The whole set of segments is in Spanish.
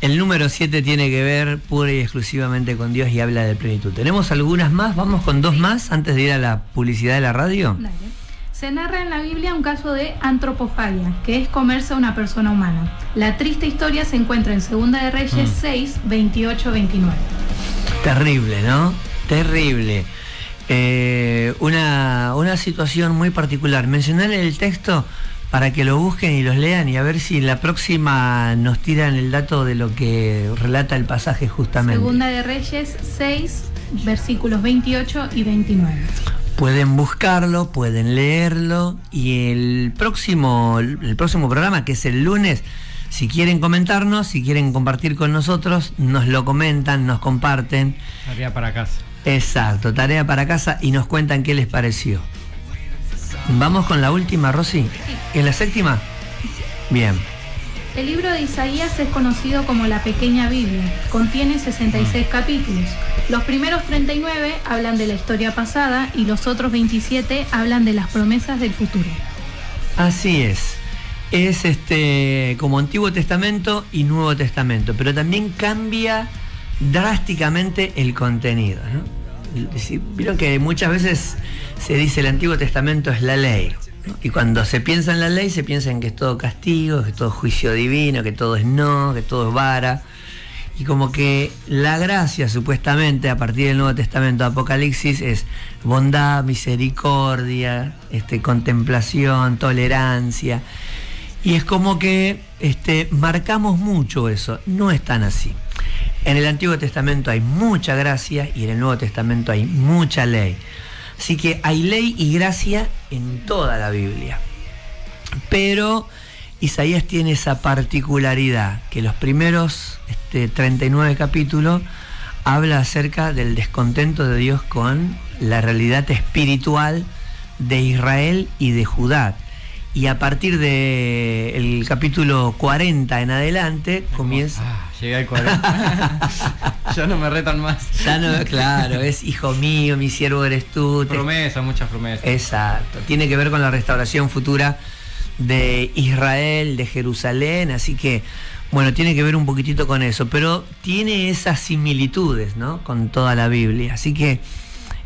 El número 7 tiene que ver pura y exclusivamente con Dios y habla de plenitud. ¿Tenemos algunas más? Vamos con dos más antes de ir a la publicidad de la radio. Dale. Se narra en la Biblia un caso de antropofagia, que es comerse a una persona humana. La triste historia se encuentra en Segunda de Reyes 6, 28, 29. Terrible, ¿no? Terrible. Eh, una, una situación muy particular. Mencionarle el texto para que lo busquen y los lean y a ver si la próxima nos tiran el dato de lo que relata el pasaje justamente. Segunda de Reyes 6, versículos 28 y 29. Pueden buscarlo, pueden leerlo y el próximo, el próximo programa, que es el lunes, si quieren comentarnos, si quieren compartir con nosotros, nos lo comentan, nos comparten. Tarea para casa. Exacto, tarea para casa y nos cuentan qué les pareció. Vamos con la última, Rosy. ¿Es la séptima? Bien. El libro de Isaías es conocido como la Pequeña Biblia. Contiene 66 capítulos. Los primeros 39 hablan de la historia pasada y los otros 27 hablan de las promesas del futuro. Así es. Es este como Antiguo Testamento y Nuevo Testamento, pero también cambia drásticamente el contenido. ¿no? Vieron que muchas veces se dice el Antiguo Testamento es la ley. Y cuando se piensa en la ley, se piensa en que es todo castigo, que es todo juicio divino, que todo es no, que todo es vara. Y como que la gracia, supuestamente, a partir del Nuevo Testamento, Apocalipsis, es bondad, misericordia, este, contemplación, tolerancia. Y es como que este, marcamos mucho eso. No es tan así. En el Antiguo Testamento hay mucha gracia y en el Nuevo Testamento hay mucha ley. Así que hay ley y gracia en toda la Biblia. Pero Isaías tiene esa particularidad, que los primeros este, 39 capítulos habla acerca del descontento de Dios con la realidad espiritual de Israel y de Judá. Y a partir del capítulo 40 en adelante comienza... Llegué al 40. ya no me retan más. Ya no, claro, es hijo mío, mi siervo eres tú. Promesas, muchas promesas. Exacto, tiene que ver con la restauración futura de Israel, de Jerusalén, así que, bueno, tiene que ver un poquitito con eso, pero tiene esas similitudes, ¿no? Con toda la Biblia, así que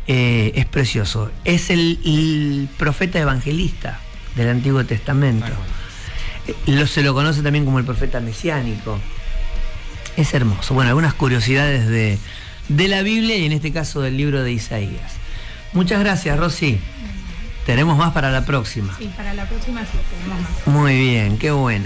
eh, es precioso. Es el, el profeta evangelista del Antiguo Testamento. Bueno. Eh, Lo, se lo conoce también como el profeta mesiánico. Es hermoso. Bueno, algunas curiosidades de, de la Biblia y en este caso del libro de Isaías. Muchas gracias, Rosy. Tenemos más para la próxima. Sí, para la próxima sí, tenemos más. Muy bien, qué bueno.